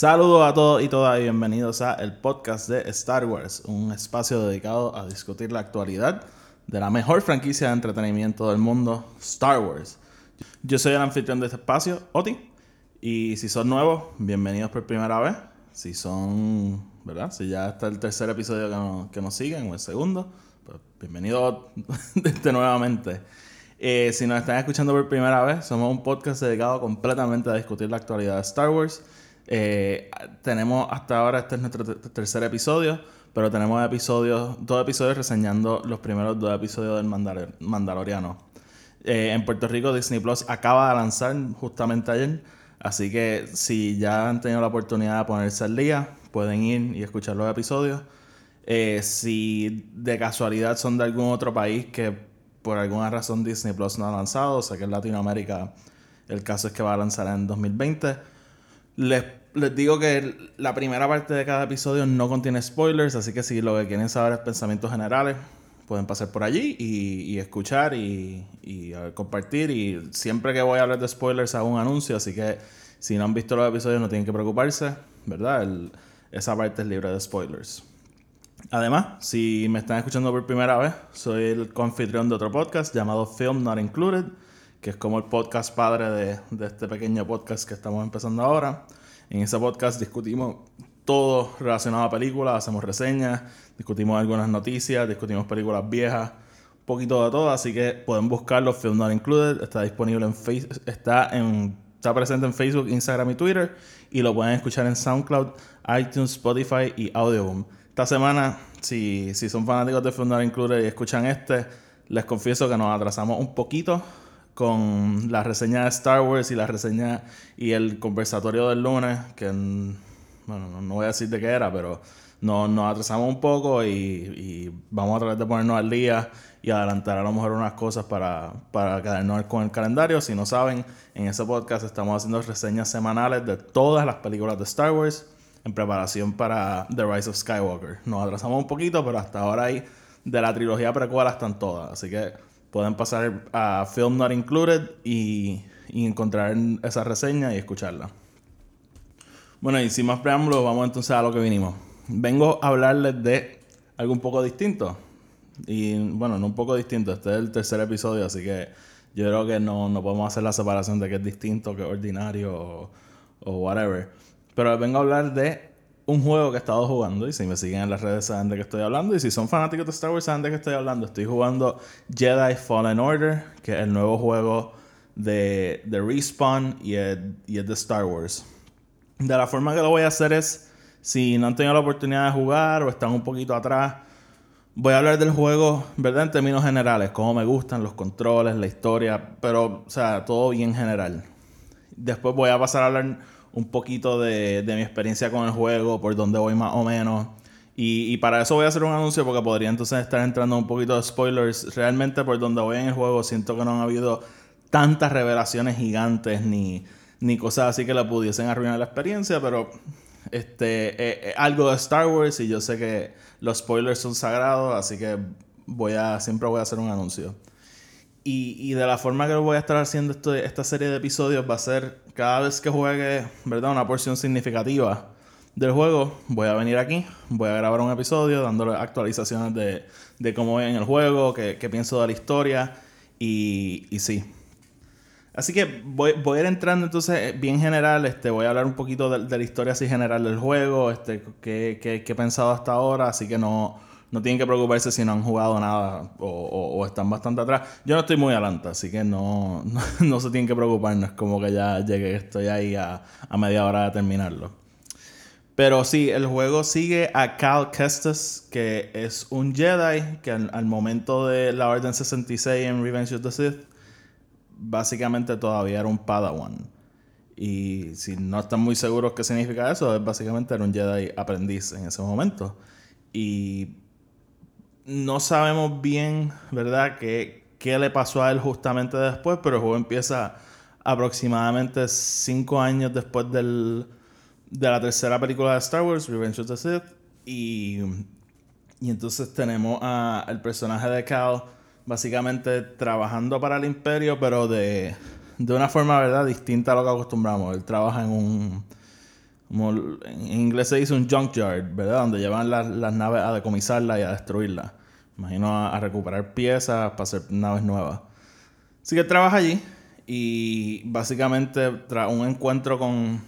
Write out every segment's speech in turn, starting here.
Saludos a todos y todas y bienvenidos a el podcast de Star Wars, un espacio dedicado a discutir la actualidad de la mejor franquicia de entretenimiento del mundo, Star Wars. Yo soy el anfitrión de este espacio, Oti, y si son nuevos, bienvenidos por primera vez. Si son, ¿verdad? Si ya está el tercer episodio que nos, que nos siguen o el segundo, pues bienvenidos este nuevamente. Eh, si nos están escuchando por primera vez, somos un podcast dedicado completamente a discutir la actualidad de Star Wars. Eh, tenemos hasta ahora, este es nuestro ter- tercer episodio, pero tenemos episodios, dos episodios reseñando los primeros dos episodios del Mandalor- Mandaloriano. Eh, en Puerto Rico, Disney Plus acaba de lanzar justamente ayer, así que si ya han tenido la oportunidad de ponerse al día, pueden ir y escuchar los episodios. Eh, si de casualidad son de algún otro país que por alguna razón Disney Plus no ha lanzado, o sea que en Latinoamérica el caso es que va a lanzar en 2020. Les, digo que la primera parte de cada episodio no contiene spoilers, así que si lo que quieren saber es pensamientos generales, pueden pasar por allí y, escuchar y, y, a ver, compartir. Y siempre que voy a hablar de spoilers hago un anuncio, así que si no han visto los episodios no tienen que preocuparse, ¿verdad? Esa parte es libre de spoilers. Además, si me están escuchando por primera vez, soy el confitrión de otro podcast llamado Film Not Included, que es como el podcast padre de, de este pequeño podcast que estamos empezando ahora. En ese podcast discutimos todo relacionado a películas, hacemos reseñas, discutimos algunas noticias, discutimos películas viejas, un poquito de todo, así que pueden buscarlo, Film Not Included, está disponible en Facebook, está en está presente en Facebook, Instagram y Twitter y lo pueden escuchar en SoundCloud, iTunes, Spotify y Audioboom. Esta semana, si, si son fanáticos de Film Not Included y escuchan este, les confieso que nos atrasamos un poquito con la reseña de Star Wars y la reseña y el conversatorio del lunes, que bueno, no, voy a decir de qué era, pero no- nos atrasamos un poco y, y vamos a tratar de ponernos al día y adelantar a lo mejor unas cosas para, para quedarnos con el calendario. Si no saben, en ese podcast estamos haciendo reseñas semanales de todas las películas de Star Wars en preparación para The Rise of Skywalker. Nos atrasamos un poquito, pero hasta ahora hay de la trilogía precuela están todas. Así que pueden pasar a Film Not Included y, encontrar esa reseña y escucharla. Bueno, y sin más preámbulos, vamos entonces a lo que vinimos. Vengo a hablarles de algo un poco distinto. Y bueno, no un poco distinto, este es el tercer episodio, así que yo creo que no, no podemos hacer la separación de que es distinto, que es ordinario o, whatever. Pero vengo a hablar de un juego que he estado jugando y si me siguen en las redes saben de qué estoy hablando y si son fanáticos de Star Wars saben de qué estoy hablando. Estoy jugando Jedi Fallen Order, que es el nuevo juego de, de Respawn y es, y de Star Wars. De la forma que lo voy a hacer es, si no han tenido la oportunidad de jugar o están un poquito atrás, voy a hablar del juego, ¿verdad? En términos generales, cómo me gustan, los controles, la historia, pero, o sea, todo bien general. Después voy a pasar a hablar un poquito de, de mi experiencia con el juego, por dónde voy más o menos. Y, para eso voy a hacer un anuncio porque podría entonces estar entrando un poquito de spoilers. Realmente por donde voy en el juego siento que no han habido tantas revelaciones gigantes ni, ni cosas así que le pudiesen arruinar la experiencia, pero este eh, eh, algo de Star Wars y yo sé que los spoilers son sagrados, así que voy a siempre voy a hacer un anuncio. Y, de la forma que voy a estar haciendo esto, esta serie de episodios va a ser cada vez que juegue, ¿verdad? Una porción significativa del juego, voy a venir aquí, voy a grabar un episodio dándole actualizaciones de, de cómo voy en el juego, qué, pienso de la historia y, sí. Así que voy, a ir entrando entonces eh, bien general, este, voy a hablar un poquito de, de la historia así general del juego, este, qué, qué- qué he pensado hasta ahora, así que no, no tienen que preocuparse si no han jugado nada o, están bastante atrás. Yo no estoy muy adelante, así que no, no, se tienen que preocupar, no es como que ya llegué, estoy ahí a, a media hora de terminarlo. Pero sí, el juego sigue a Cal Kestis, que es un Jedi que al, al momento de la Orden 66 en Revenge of the Sith, básicamente todavía era un Padawan. Y si no están muy seguros qué significa eso, es básicamente era un Jedi aprendiz en ese momento. Y no sabemos bien, ¿verdad?, qué, qué le pasó a él justamente después, pero el juego empieza aproximadamente cinco años después del, de la tercera película de Star Wars, Revenge of the Sith. Y, y entonces tenemos al personaje de Cal básicamente trabajando para el imperio, pero de, de una forma, ¿verdad?, distinta a lo que acostumbramos. Él trabaja en un... en inglés se dice un junkyard, ¿verdad? Donde llevan las, las naves a decomisarlas y a destruirlas. Imagino a, recuperar piezas para hacer naves nuevas. Así que trabaja allí y básicamente tras un encuentro con,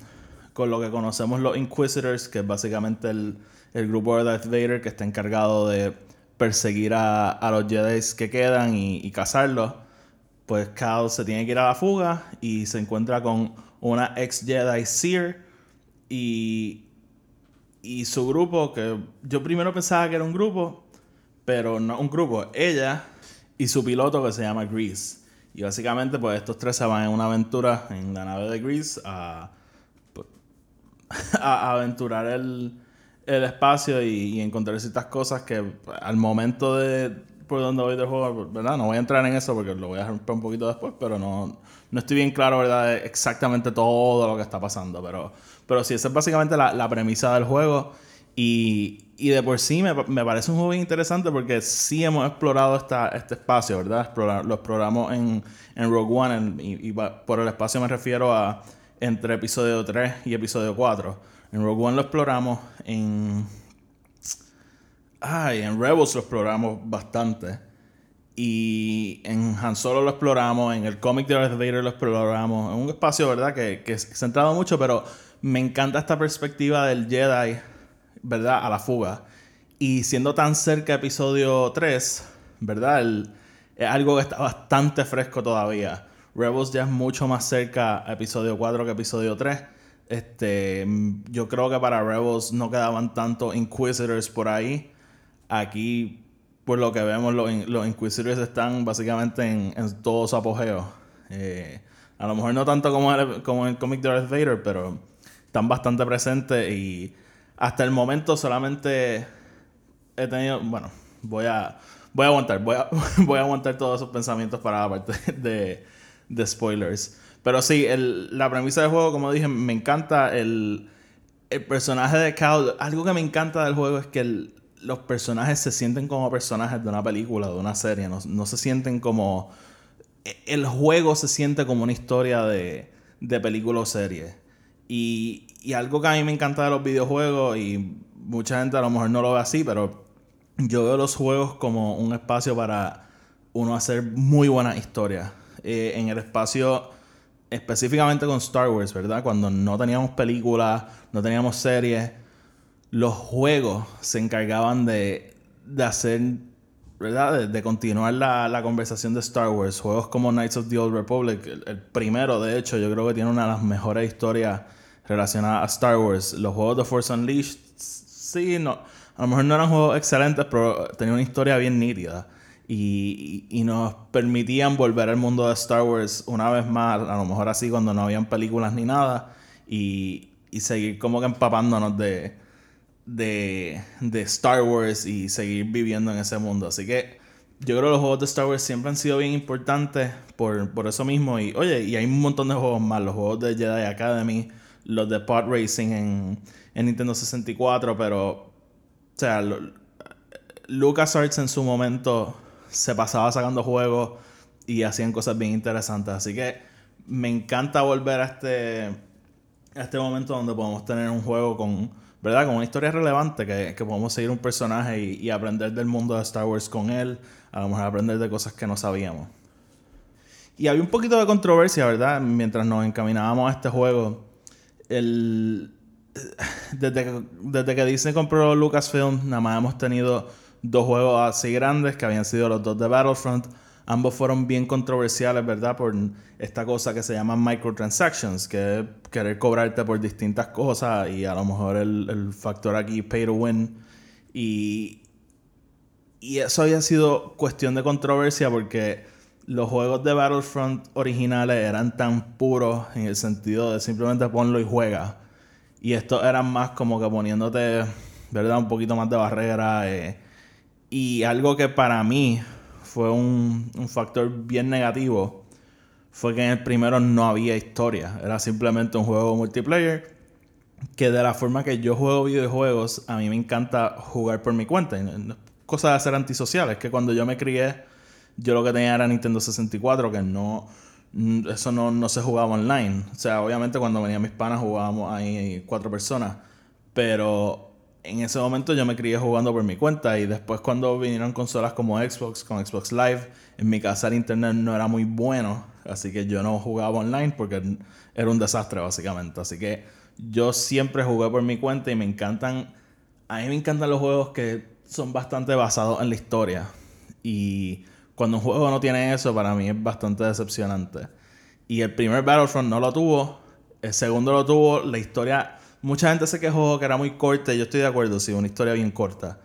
con, lo que conocemos los Inquisitors, que es básicamente el, el, grupo de Darth Vader que está encargado de perseguir a, a los Jedi que quedan y, y cazarlos, pues Cal se tiene que ir a la fuga y se encuentra con una ex Jedi Seer y, y su grupo, que yo primero pensaba que era un grupo, pero no un grupo, ella y su piloto que se llama Grease. Y básicamente, pues estos tres se van en una aventura en la nave de Grease a, pues, a aventurar el, el espacio y, encontrar ciertas cosas que pues, al momento de por donde voy del juego, ¿verdad? No voy a entrar en eso porque lo voy a romper un poquito después, pero no, no estoy bien claro, ¿verdad? Exactamente todo lo que está pasando, pero, pero sí, esa es básicamente la, la premisa del juego. Y, y de por sí me, me, parece un juego interesante porque sí hemos explorado esta, este espacio, ¿verdad? lo exploramos en, en Rogue One y, por el espacio me refiero a entre episodio 3 y episodio 4. En Rogue One lo exploramos, en... Ay, en Rebels lo exploramos bastante. Y en Han Solo lo exploramos, en el cómic de Darth Vader lo exploramos. Es un espacio, ¿verdad? Que, que ha centrado mucho, pero me encanta esta perspectiva del Jedi ¿verdad? A la fuga. Y siendo tan cerca episodio 3, ¿verdad? es algo que está bastante fresco todavía. Rebels ya es mucho más cerca a episodio 4 que episodio 3. Este, yo creo que para Rebels no quedaban tanto Inquisitors por ahí. Aquí, por lo que vemos, los, los Inquisitors están básicamente en, en todo apogeo. Eh, a lo mejor no tanto como, como en el cómic de Darth Vader, pero están bastante presentes y hasta el momento solamente he tenido, bueno, voy a, voy a aguantar, voy a, voy a aguantar todos esos pensamientos para la parte de, de spoilers. Pero sí, el, la premisa del juego, como dije, me encanta el, el personaje de Cal. Algo que me encanta del juego es que los personajes se sienten como personajes de una película, de una serie. No, no, se sienten como... E, el juego se siente como una historia de, de película o serie. Y, y algo que a mí me encanta de los videojuegos, y mucha gente a lo mejor no lo ve así, pero yo veo los juegos como un espacio para uno hacer muy buenas historias. Eh, en el espacio, específicamente con Star Wars, ¿verdad? Cuando no teníamos películas, no teníamos series, los juegos se encargaban de, de hacer, ¿verdad? De, continuar la, la, conversación de Star Wars. Juegos como Knights of the Old Republic, el primero, de hecho, yo creo que tiene una de las mejores historias relacionada a Star Wars. Los juegos de Force Unleashed, sí, no, a lo mejor no eran juegos excelentes, pero tenían una historia bien nítida. Y, y, nos permitían volver al mundo de Star Wars una vez más, a lo mejor así cuando no habían películas ni nada, y, y seguir como que empapándonos de, de, de, Star Wars y seguir viviendo en ese mundo. Así que yo creo que los juegos de Star Wars siempre han sido bien importantes por, por eso mismo. Y oye, y hay un montón de juegos más, los juegos de Jedi Academy los de Pod Racing en, en Nintendo 64, pero, o sea, LucasArts en su momento se pasaba sacando juegos y hacían cosas bien interesantes. Así que me encanta volver a este, a este momento donde podemos tener un juego con, ¿verdad? Con una historia relevante, que, que podemos seguir un personaje y, y, aprender del mundo de Star Wars con él, a lo mejor aprender de cosas que no sabíamos. Y había un poquito de controversia, ¿verdad? Mientras nos encaminábamos a este juego el, desde, que, desde que Disney compró Lucasfilm, nada más hemos tenido dos juegos así grandes que habían sido los dos de Battlefront. Ambos fueron bien controversiales, ¿verdad? Por esta cosa que se llama microtransactions, que es querer cobrarte por distintas cosas y a lo mejor el, el factor aquí pay to win. Y, y eso había sido cuestión de controversia porque los juegos de Battlefront originales eran tan puros en el sentido de simplemente ponlo y juega. Y estos eran más como que poniéndote, ¿verdad? Un poquito más de barrera. Eh, y algo que para mí fue un, factor bien negativo fue que en el primero no había historia. Era simplemente un juego multiplayer. Que de la forma que yo juego videojuegos, a mí me encanta jugar por mi cuenta. Cosa de hacer antisociales. Que cuando yo me crié, yo lo que tenía era Nintendo 64, que no. Eso no, no se jugaba online. O sea, obviamente cuando venían mis panas jugábamos ahí cuatro personas. Pero en ese momento yo me crié jugando por mi cuenta y después cuando vinieron consolas como Xbox, con Xbox Live, en mi casa el internet no era muy bueno, así que yo no jugaba online porque era un desastre básicamente. Así que yo siempre jugué por mi cuenta y me encantan, a mí me encantan los juegos que son bastante basados en la historia. Y cuando un juego no tiene eso, para mí es bastante decepcionante. Y el primer Battlefront no lo tuvo, el segundo lo tuvo, la historia Mucha gente se quejó que era muy corta y yo estoy de acuerdo, sí, una historia bien corta.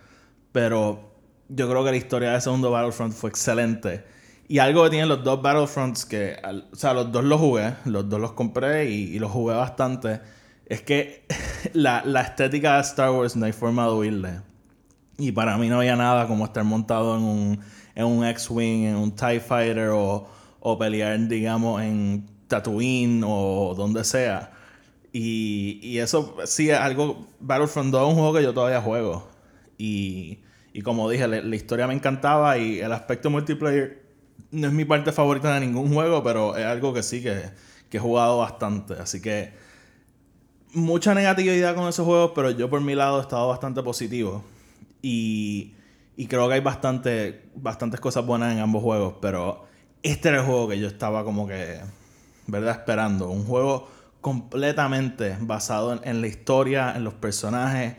Pero yo creo que la historia de segundo Battlefront fue excelente. Y algo que tienen los dos Battlefronts, que, o sea, los dos los jugué, los dos los compré y, los jugué bastante, es que la, estética de Star Wars no hay forma de huirle. Y para mí no había nada como estar montado en un, en un X-Wing, en un TIE Fighter o, o pelear, digamos, en Tatooine o donde sea. Y, y eso sí es algo. Battlefront 2 es un juego que yo todavía juego. Y, y como dije, la, historia me encantaba y el aspecto multiplayer no es mi parte favorita de ningún juego, pero es algo que sí que, que he jugado bastante. Así que mucha negatividad con esos juegos, pero yo por mi lado he estado bastante positivo. Y, y creo que hay bastante, bastantes cosas buenas en ambos juegos, pero este era el juego que yo estaba como que, ¿verdad? Esperando. Un juego completamente basado en, la historia, en los personajes.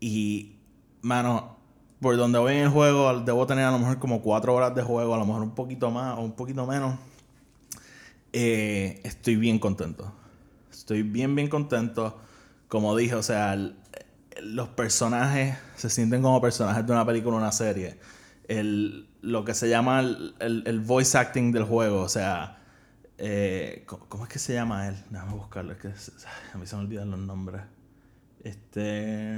Y, mano, por donde voy en el juego, debo tener a lo mejor como cuatro horas de juego, a lo mejor un poquito más o un poquito menos. Eh, estoy bien contento. Estoy bien, bien contento. Como dije, o sea, los personajes se sienten como personajes de una película o una serie. El, lo que se llama el, el voice acting del juego, o sea, eh, ¿cómo, es que se llama él? Déjame buscarlo, es que a mí se me olvidan los nombres. Este.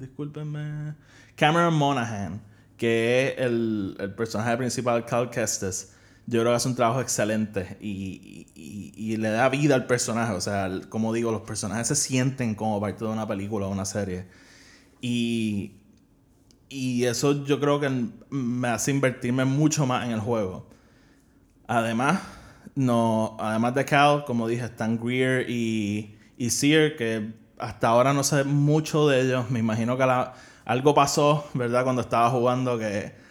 Discúlpenme. Cameron Monaghan, que es el, el personaje principal, Cal Kestis. Yo creo que hace un trabajo excelente y, y, y, le da vida al personaje. O sea, como digo, los personajes se sienten como parte de una película o una serie. Y, y eso yo creo que me hace invertirme mucho más en el juego. Además, no, además de Cal, como dije, están Greer y, y Sear, que hasta ahora no sé mucho de ellos. Me imagino que algo pasó, ¿verdad? Cuando estaba jugando que,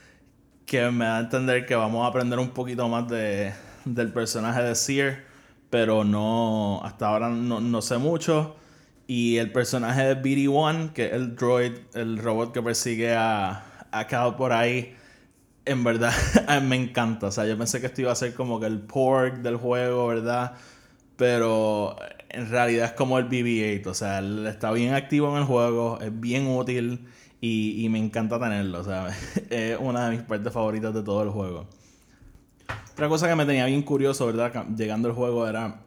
que me da a entender que vamos a aprender un poquito más de, del personaje de Sear, pero no, hasta ahora no, sé mucho. Y el personaje de BD-1, que es el droid, el robot que persigue a, a Cal por ahí, en verdad me encanta. O sea, yo pensé que esto iba a ser como que el pork del juego, ¿verdad? Pero en realidad es como el BB-8. O sea, él está bien activo en el juego, es bien útil y, me encanta tenerlo. O sea, es una de mis partes favoritas de todo el juego. Otra cosa que me tenía bien curioso, ¿verdad? Llegando al juego era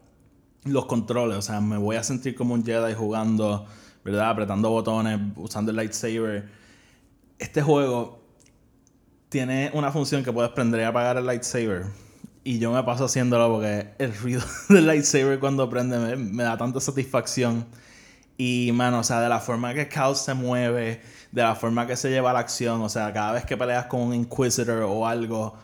los controles. O sea, me voy a sentir como un Jedi jugando, ¿verdad? Apretando botones, usando el lightsaber. Este juego tiene una función que puedes prender y apagar el lightsaber. Y yo me paso haciéndolo porque el ruido del lightsaber cuando prende me, da tanta satisfacción. Y, mano, o sea, de la forma que Cal se mueve, de la forma que se lleva la acción, o sea, cada vez que peleas con un Inquisitor o algo,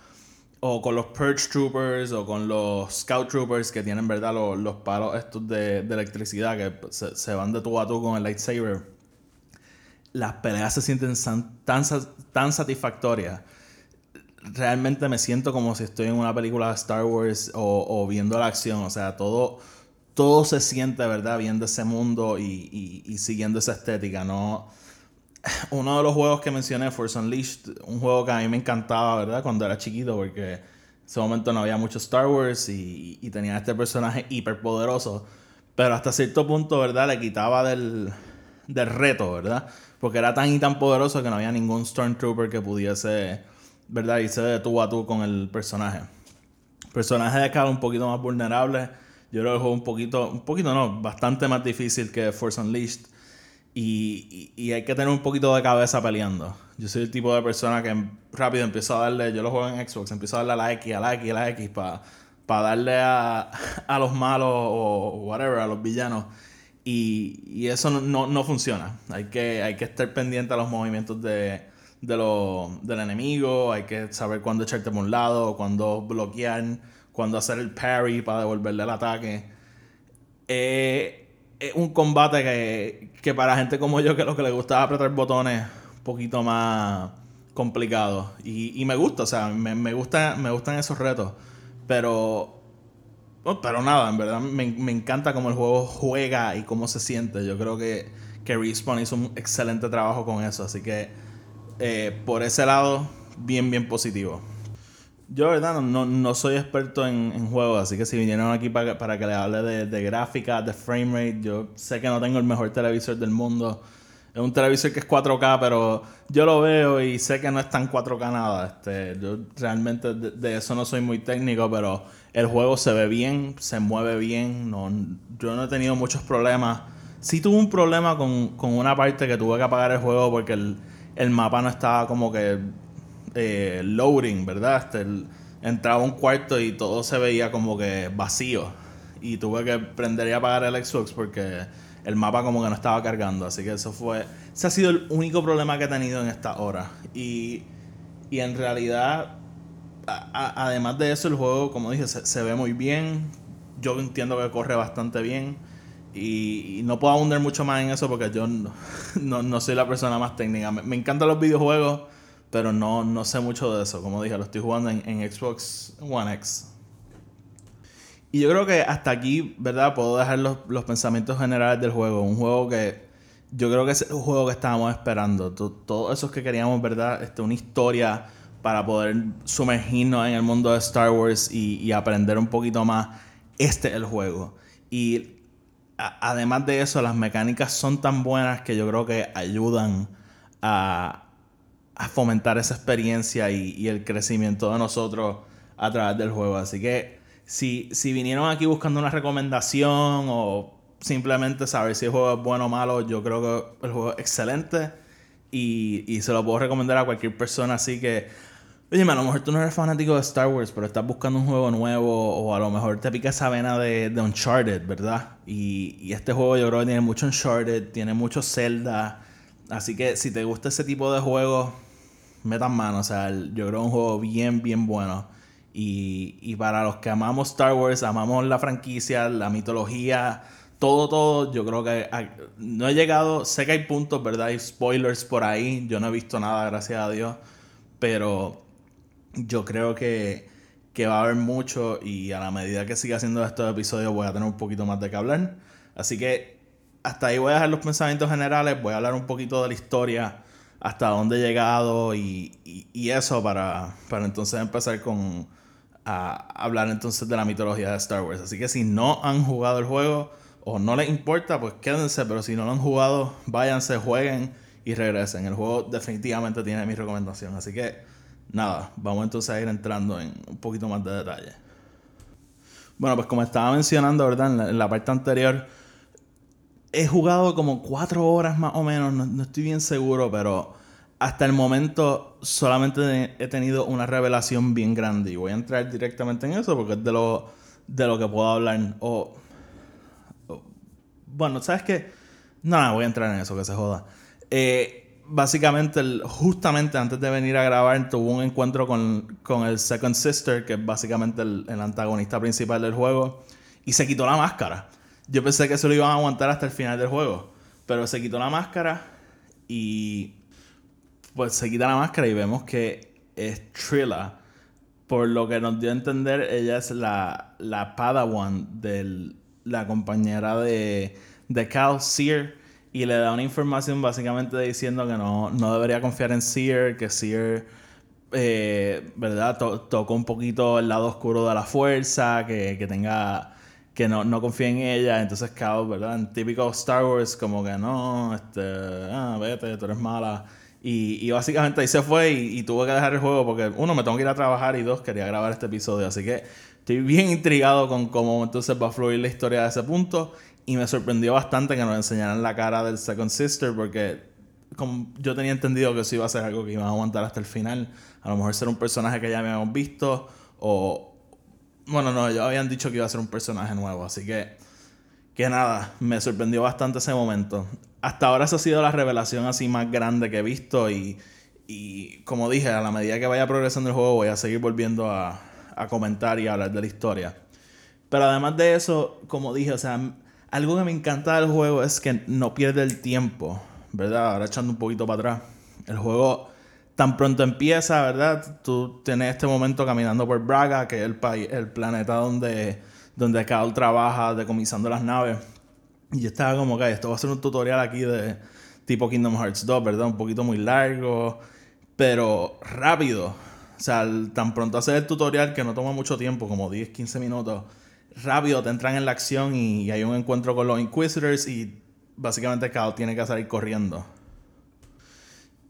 o con los Purge Troopers, o con los Scout Troopers que tienen, ¿verdad?, los, los palos estos de, electricidad que se, se, van de tú a tú con el lightsaber. Las peleas se sienten tan, tan satisfactorias realmente me siento como si estoy en una película de Star Wars o, viendo la acción. O sea, todo, todo se siente, ¿verdad? Viendo ese mundo y, siguiendo esa estética, ¿no? Uno de los juegos que mencioné, Force Unleashed, un juego que a mí me encantaba, ¿verdad? Cuando era chiquito, porque en ese momento no había mucho Star Wars y, tenía este personaje hiperpoderoso. Pero hasta cierto punto, ¿verdad? Le quitaba del, del reto, ¿verdad? Porque era tan y tan poderoso que no había ningún Stormtrooper que pudiese ¿verdad? Y se de tú a tú con el personaje. Personaje de Cal un poquito más vulnerable. Yo el juego un poquito, un poquito no, bastante más difícil que Force Unleashed. Y, y, hay que tener un poquito de cabeza peleando. Yo soy el tipo de persona que rápido empiezo a darle, yo lo juego en Xbox, empiezo a darle a la X, a la X, a la X para para darle a, a, los malos o whatever, a los villanos. Y, y eso no, no, funciona. Hay que, hay que estar pendiente a los movimientos de, de lo, del enemigo, hay que saber cuándo echarte por un lado, cuándo bloquear, cuándo hacer el parry para devolverle el ataque. Eh, es un combate que, que, para gente como yo, que lo que le gusta apretar botones, un poquito más complicado. Y, y me gusta, o sea, me, me, gusta, me gustan esos retos. Pero. Pero nada, en verdad me, encanta cómo el juego juega y cómo se siente. Yo creo que, que Respawn hizo un excelente trabajo con eso. Así que eh, por ese lado, bien, bien positivo. Yo, verdad, no, no soy experto en, en, juegos, así que si vinieron aquí para, para que les hable de, de gráfica, de frame rate, yo sé que no tengo el mejor televisor del mundo. Es un televisor que es 4K, pero yo lo veo y sé que no es tan 4K nada. Este, yo realmente de, eso no soy muy técnico, pero el juego se ve bien, se mueve bien. No, yo no he tenido muchos problemas. Sí tuve un problema con, una parte que tuve que apagar el juego porque el, mapa no estaba como que eh, loading, ¿verdad? Este, entraba un cuarto y todo se veía como que vacío. Y tuve que prender y apagar el Xbox porque el mapa como que no estaba cargando. Así que eso fue. Ese ha sido el único problema que he tenido en esta hora. Y, y en realidad, además de eso, el juego, como dije, se, ve muy bien. Yo entiendo que corre bastante bien. Y, no puedo abundar mucho más en eso porque yo no, no, soy la persona más técnica. Me, encantan los videojuegos, pero no, no sé mucho de eso. Como dije, lo estoy jugando en, en Xbox One X. Y yo creo que hasta aquí, ¿verdad? Puedo dejar los, los, pensamientos generales del juego. Un juego que yo creo que es el juego que estábamos esperando. Todos esos que queríamos, ¿verdad? Este, una historia para poder sumergirnos en el mundo de Star Wars y, y aprender un poquito más. Este es el juego. Y además de eso, las mecánicas son tan buenas que yo creo que ayudan a, a fomentar esa experiencia y, el crecimiento de nosotros a través del juego. Así que si, si vinieron aquí buscando una recomendación o simplemente saber si el juego es bueno o malo, yo creo que el juego es excelente y, y se lo puedo recomendar a cualquier persona. Así que, oye, a lo mejor tú no eres fanático de Star Wars, pero estás buscando un juego nuevo o a lo mejor te pica esa vena de, de Uncharted, ¿verdad? Y, y, este juego yo creo que tiene mucho Uncharted, tiene mucho Zelda. Así que si te gusta ese tipo de juegos, metan mano. O sea, yo creo que es un juego bien, bien bueno. Y, para los que amamos Star Wars, amamos la franquicia, la mitología, todo, todo, yo creo que no he llegado, sé que hay puntos, ¿verdad? Hay spoilers por ahí, yo no he visto nada, gracias a Dios, pero yo creo que, que va a haber mucho y a la medida que siga haciendo estos episodios voy a tener un poquito más de que hablar. Así que hasta ahí voy a dejar los pensamientos generales, voy a hablar un poquito de la historia, hasta dónde he llegado y, y eso para, para entonces empezar con a hablar entonces de la mitología de Star Wars. Así que si no han jugado el juego o no les importa, pues quédense, pero si no lo han jugado, váyanse, jueguen y regresen. El juego definitivamente tiene mi recomendación. Así que nada, vamos entonces a ir entrando en un poquito más de detalle. Bueno, pues como estaba mencionando, ¿verdad? En la, parte anterior, he jugado como cuatro horas más o menos, no estoy bien seguro, pero hasta el momento solamente he tenido una revelación bien grande y voy a entrar directamente en eso porque es de lo, de lo que puedo hablar. O, bueno, ¿sabes qué? No, voy a entrar en eso, que se joda. Eh, básicamente, justamente antes de venir a grabar, tuvo un encuentro con, con el Second Sister, que es básicamente el, el, antagonista principal del juego, y se quitó la máscara. Yo pensé que se lo iban a aguantar hasta el final del juego, pero se quitó la máscara y pues se quita la máscara y vemos que es Trilla. Por lo que nos dio a entender, ella es la, la Padawan de la compañera de, de Cal, Seer. Y le da una información básicamente diciendo que no, no debería confiar en Seer, que Seer, eh, ¿verdad? tocó un poquito el lado oscuro de la fuerza, que, que tenga que no, no confía en ella. Entonces, Cal, ¿verdad? En típico Star Wars, como que no, este, ah, vete, tú eres mala. Y, y básicamente ahí se fue y, y tuve que dejar el juego porque, uno, me tengo que ir a trabajar y dos, quería grabar este episodio. Así que estoy bien intrigado con cómo entonces va a fluir la historia de ese punto. Y me sorprendió bastante que nos enseñaran la cara del Second Sister porque como yo tenía entendido que eso iba a ser algo que iba a aguantar hasta el final. A lo mejor ser un personaje que ya habíamos visto o... Bueno, no, ellos habían dicho que iba a ser un personaje nuevo, así que... Que nada, me sorprendió bastante ese momento. Hasta ahora esa ha sido la revelación así más grande que he visto y... Y como dije, a la medida que vaya progresando el juego voy a seguir volviendo a, a comentar y a hablar de la historia. Pero además de eso, como dije, o sea, algo que me encanta del juego es que no pierde el tiempo, ¿verdad? Ahora echando un poquito para atrás. El juego tan pronto empieza, ¿verdad? Tú tienes este momento caminando por Braga, que es el, el planeta donde, donde Cal trabaja decomisando las naves. Y yo estaba como que esto va a ser un tutorial aquí de tipo Kingdom Hearts 2, ¿verdad? Un poquito muy largo, pero rápido. O sea, tan pronto hacer el tutorial que no toma mucho tiempo, como 10, 15 minutos, rápido te entran en la acción y, hay un encuentro con los Inquisitors y básicamente Kao tiene que salir corriendo.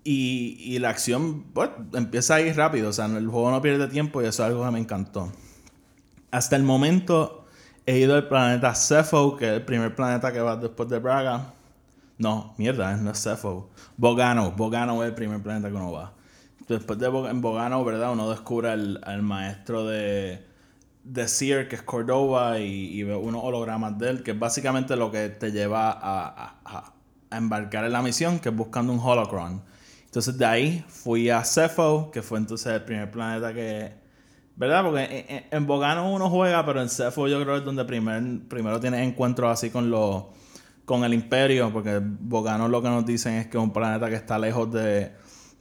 Y, la acción pues, empieza a ir rápido, o sea, el juego no pierde tiempo y eso es algo que me encantó. Hasta el momento he ido al planeta Cepho, que es el primer planeta que va después de Braga. No, mierda, no es Cepho. Bogano, Bogano es el primer planeta que uno va. Después de Bogano, ¿verdad? Uno descubre al, al maestro de, de Seer, que es Cordova, y, y ve unos hologramas de él, que es básicamente lo que te lleva a, a, a embarcar en la misión, que es buscando un holocron. Entonces de ahí fui a Cepho, que fue entonces el primer planeta que... ¿Verdad? Porque en, en Bogano uno juega, pero en Cepho yo creo que es donde primer, primero tienes encuentros así con los con el imperio, porque Bogano lo que nos dicen es que es un planeta que está lejos de,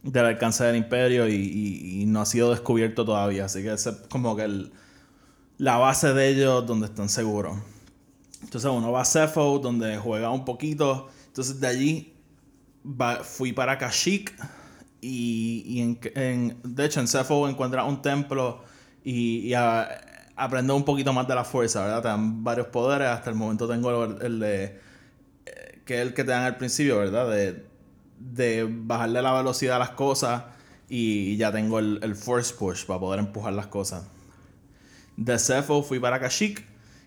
del alcance del imperio y, y, no ha sido descubierto todavía. Así que es como que la base de ellos donde están seguros. Entonces uno va a Cepho, donde juega un poquito. Entonces de allí fui para Kashyyyk y, y en, en, de hecho en Cepho encuentras un templo y, y aprendes un poquito más de la fuerza, ¿verdad? Te dan varios poderes. Hasta el momento tengo el, de... que es el que te dan al principio, ¿verdad? De, de bajarle la velocidad a las cosas y ya tengo el, el force push para poder empujar las cosas. De Cepho fui para Kashyyyk,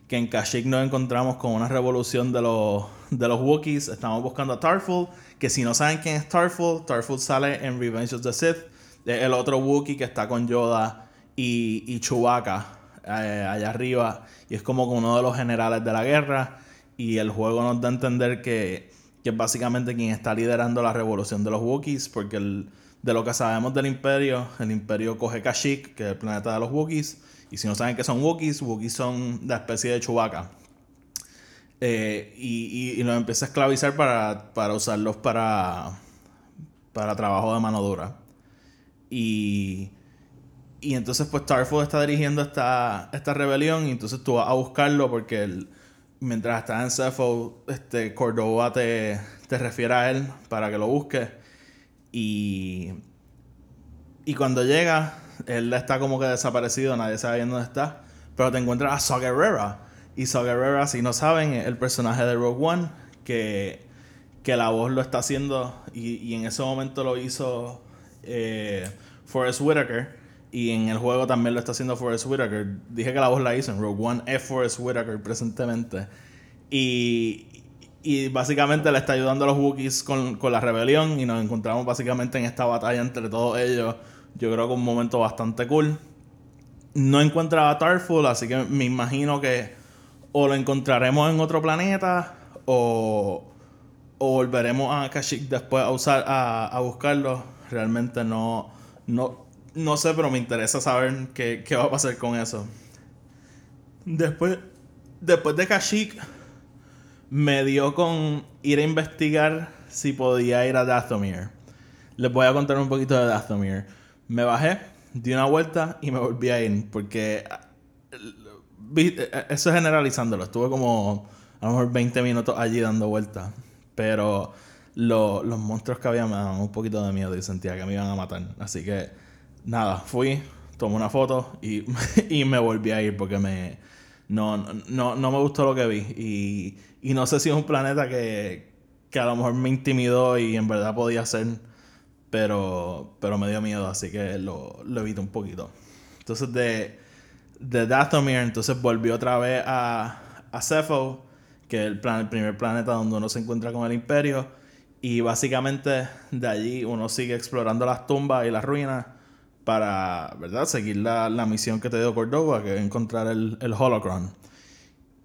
que en Kashyyyk nos encontramos con una revolución de los, de los Wookiees. Estamos buscando a Tarful, que si no saben quién es Tarful, Tarful sale en Revenge of the Sith. El otro Wookiee que está con Yoda y, y Chewbacca eh, allá arriba. Y es como uno de los generales de la guerra. Y el juego nos da a entender que, que es básicamente quien está liderando la revolución de los Wookiees. Porque el, de lo que sabemos del Imperio, el Imperio coge Kashyyyk, que es el planeta de los Wookiees y si no saben qué son Wookiees, Wookiees son la especie de Chewbacca. Eh, y, y, los empieza a esclavizar para, para usarlos para, para trabajo de mano dura. Y, y entonces pues Starfoot está dirigiendo esta, esta rebelión y entonces tú vas a buscarlo porque mientras estás en Cepho, este, te, te refiere a él para que lo busques. Y, y cuando llega, él está como que desaparecido, nadie sabe bien dónde está. Pero te encuentras a Saw. Y Saw Gerrera, si no saben, es el personaje de Rogue One que, que la voz lo está haciendo. Y, y en ese momento lo hizo eh, Forrest Whitaker. Y en el juego también lo está haciendo Forrest Whitaker. Dije que la voz la hizo en Rogue One, es Forrest Whitaker presentemente. Y, y básicamente le está ayudando a los Wookiees con, con la rebelión. Y nos encontramos básicamente en esta batalla entre todos ellos yo creo que un momento bastante cool. No encuentra a Tarful, así que me imagino que o lo encontraremos en otro planeta o, o volveremos a Kashyyyk después a, usar, a, a buscarlo. Realmente no, no, no sé, pero me interesa saber qué, qué va a pasar con eso. Después, después de Kashyyyk, me dio con ir a investigar si podía ir a Dathomir. Les voy a contar un poquito de Dathomir me bajé, di una vuelta y me volví a ir. Porque eso es generalizándolo. Estuve como a lo mejor 20 minutos allí dando vueltas. Pero lo, los monstruos que había me daban un poquito de miedo y sentía que me iban a matar. Así que nada, fui, tomé una foto y, y me volví a ir porque me no, no, no me gustó lo que vi. Y, y no sé si es un planeta que, que a lo mejor me intimidó y en verdad podía ser pero, pero me dio miedo, así que lo, lo evito un poquito. Entonces de, de Dathomir, entonces volvió otra vez a, a Cepho, que es el, plan, el primer planeta donde uno se encuentra con el imperio. Y básicamente de allí uno sigue explorando las tumbas y las ruinas para, ¿verdad? Seguir la, la misión que te dio Cordova, que es encontrar el, el Holocron.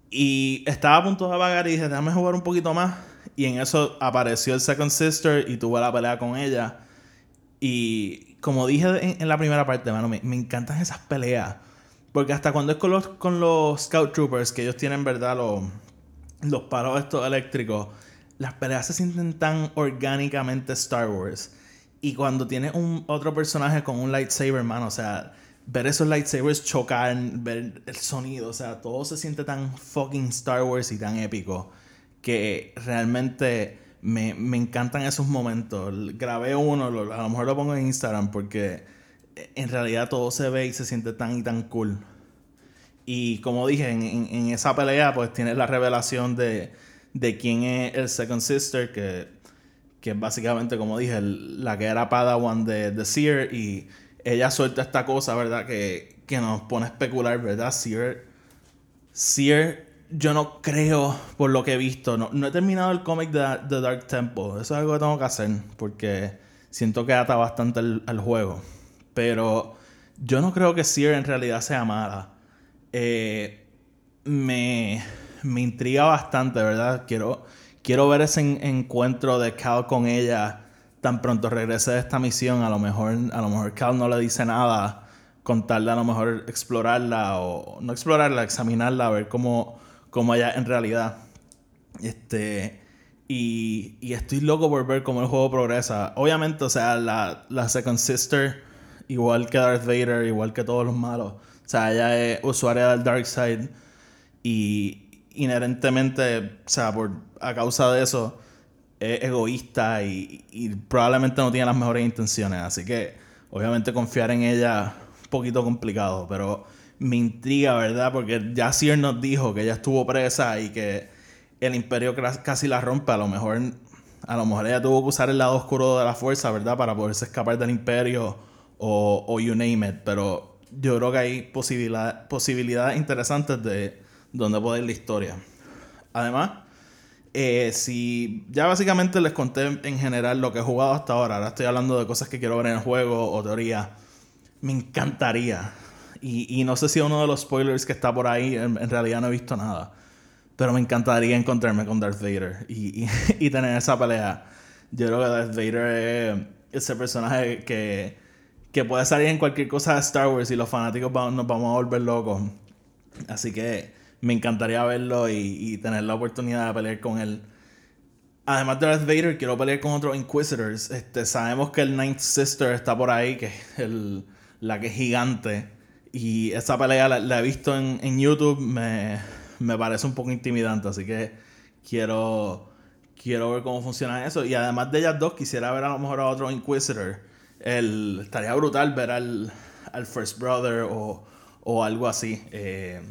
Y estaba a punto de apagar y dije, déjame jugar un poquito más. Y en eso apareció el Second Sister y tuve la pelea con ella. Y como dije en, la primera parte, mano, me, encantan esas peleas. Porque hasta cuando es con los, con los Scout Troopers, que ellos tienen, ¿verdad? Los, los paros estos eléctricos, las peleas se sienten tan orgánicamente Star Wars. Y cuando tienes un otro personaje con un lightsaber, mano, o sea, ver esos lightsabers chocar, ver el sonido, o sea, todo se siente tan fucking Star Wars y tan épico que realmente me, me encantan esos momentos. Grabé uno, a lo mejor lo pongo en Instagram porque en realidad todo se ve y se siente tan y tan cool. Y como dije, en, esa pelea pues tienes la revelación de, de quién es el Second Sister, que, que es básicamente, como dije, la que era Padawan de, de Seer y ella suelta esta cosa, ¿verdad? Que, que nos pone a especular, ¿verdad? Seer, Seer, yo no creo, por lo que he visto, no, no he terminado el cómic de The Dark Temple. Eso es algo que tengo que hacer, porque siento que ata bastante al juego. Pero yo no creo que Seer en realidad sea mala. Eh, me, me intriga bastante, ¿verdad? Quiero, quiero ver ese encuentro de Cal con ella tan pronto regrese de esta misión, a lo mejor, a lo mejor Cal no le dice nada, contarle a lo mejor explorarla o no explorarla, examinarla, a ver cómo, cómo ella en realidad. Este, y, y, estoy loco por ver cómo el juego progresa. Obviamente, o sea, la, la Second Sister, igual que Darth Vader, igual que todos los malos, o sea, ella es usuaria del Dark Side y inherentemente, o sea, por, a causa de eso, es egoísta y, probablemente no tiene las mejores intenciones. Así que, obviamente, confiar en ella es un poquito complicado, pero me intriga, ¿verdad? Porque ya Seer nos dijo que ella estuvo presa y que el imperio casi la rompe. A lo mejor, a lo mejor ella tuvo que usar el lado oscuro de la fuerza, ¿verdad? Para poderse escapar del imperio o, o you name it. Pero yo creo que hay posibilidad, posibilidades interesantes de donde puede ir la historia. Además, eh, si ya básicamente les conté en general lo que he jugado hasta ahora, ahora estoy hablando de cosas que quiero ver en el juego o teoría, me encantaría. Y, y no sé si uno de los spoilers que está por ahí, en, realidad no he visto nada. Pero me encantaría encontrarme con Darth Vader y, y, y tener esa pelea. Yo creo que Darth Vader es ese personaje que, que puede salir en cualquier cosa de Star Wars y los fanáticos nos vamos a volver locos. Así que me encantaría verlo y, tener la oportunidad de pelear con él. Además de Darth Vader, quiero pelear con otros Inquisitors. Este, sabemos que el Ninth Sister está por ahí, que es el, la que es gigante. Y esa pelea la, he visto en, YouTube, me, me, parece un poco intimidante, así que quiero, quiero ver cómo funciona eso. Y además de ellas dos, quisiera ver a lo mejor a otro Inquisitor. El, estaría brutal ver al, al First Brother o, o algo así. Eh,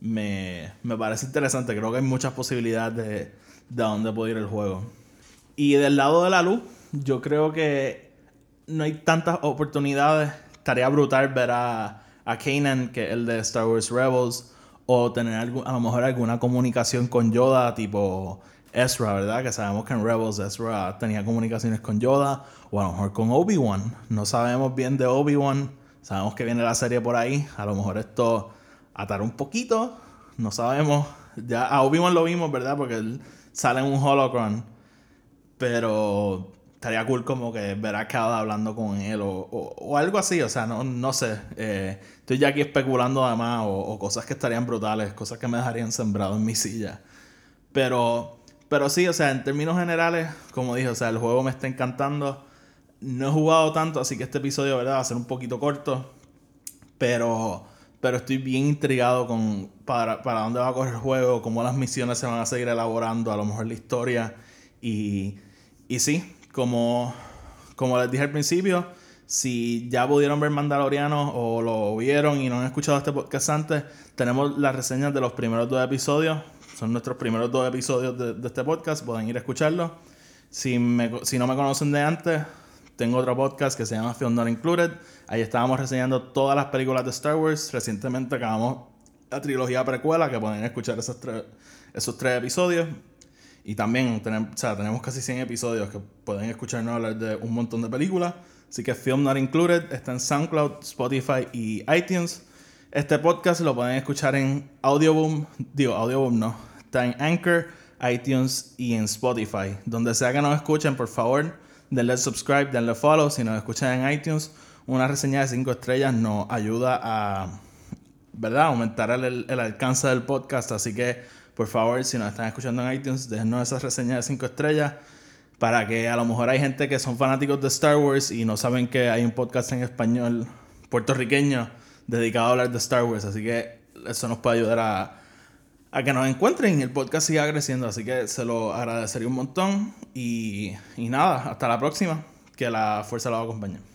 me, me parece interesante. Creo que hay muchas posibilidades de, de dónde puede ir el juego. Y del lado de la luz, yo creo que no hay tantas oportunidades. Estaría brutal ver a, a Kanan, que es el de Star Wars Rebels, o tener a lo mejor alguna comunicación con Yoda, tipo Ezra, ¿verdad? Que sabemos que en Rebels Ezra tenía comunicaciones con Yoda, o a lo mejor con Obi-Wan. No sabemos bien de Obi-Wan. Sabemos que viene la serie por ahí. A lo mejor esto atar un poquito, no sabemos. Ya a Obi-Wan lo vimos, ¿verdad? Porque él sale en un holocron. Pero estaría cool como que ver a Cal hablando con él o, algo así, o sea, no, no sé. Eh, estoy ya aquí especulando además o, cosas que estarían brutales, cosas que me dejarían sembrado en mi silla. Pero, pero sí, o sea, en términos generales, como dije, o sea, el juego me está encantando. No he jugado tanto, así que este episodio, ¿verdad? Va a ser un poquito corto. Pero pero estoy bien intrigado con para, para dónde va a correr el juego, cómo las misiones se van a seguir elaborando, a lo mejor la historia. Y, y sí, como, como les dije al principio, si ya pudieron ver Mandaloriano o lo vieron y no han escuchado este podcast antes, tenemos las reseñas de los primeros dos episodios. Son nuestros primeros dos episodios de, este podcast, pueden ir a escucharlo. Si, me, si no me conocen de antes, tengo otro podcast que se llama Film Not Included. Ahí estábamos reseñando todas las películas de Star Wars. Recientemente acabamos la trilogía precuela, que pueden escuchar esos tres, esos tres episodios. Y también tenemos, o sea, tenemos casi 100 episodios que pueden escucharnos hablar de un montón de películas. Así que Film Not Included está en SoundCloud, Spotify y iTunes. Este podcast lo pueden escuchar en Audioboom, digo, Audioboom no, está en Anchor, iTunes y en Spotify. Donde sea que nos escuchen, por favor, denle subscribe, denle follow. Si nos escuchan en iTunes, una reseña de 5 estrellas nos ayuda a, ¿verdad?, aumentar el, el alcance del podcast. Así que, por favor, si nos están escuchando en iTunes, déjenos esas reseñas de 5 estrellas para que a lo mejor hay gente que son fanáticos de Star Wars y no saben que hay un podcast en español puertorriqueño dedicado a hablar de Star Wars. Así que eso nos puede ayudar a, a que nos encuentren el podcast siga creciendo. Así que se lo agradecería un montón. Y, y nada, hasta la próxima. Que la fuerza los acompañe.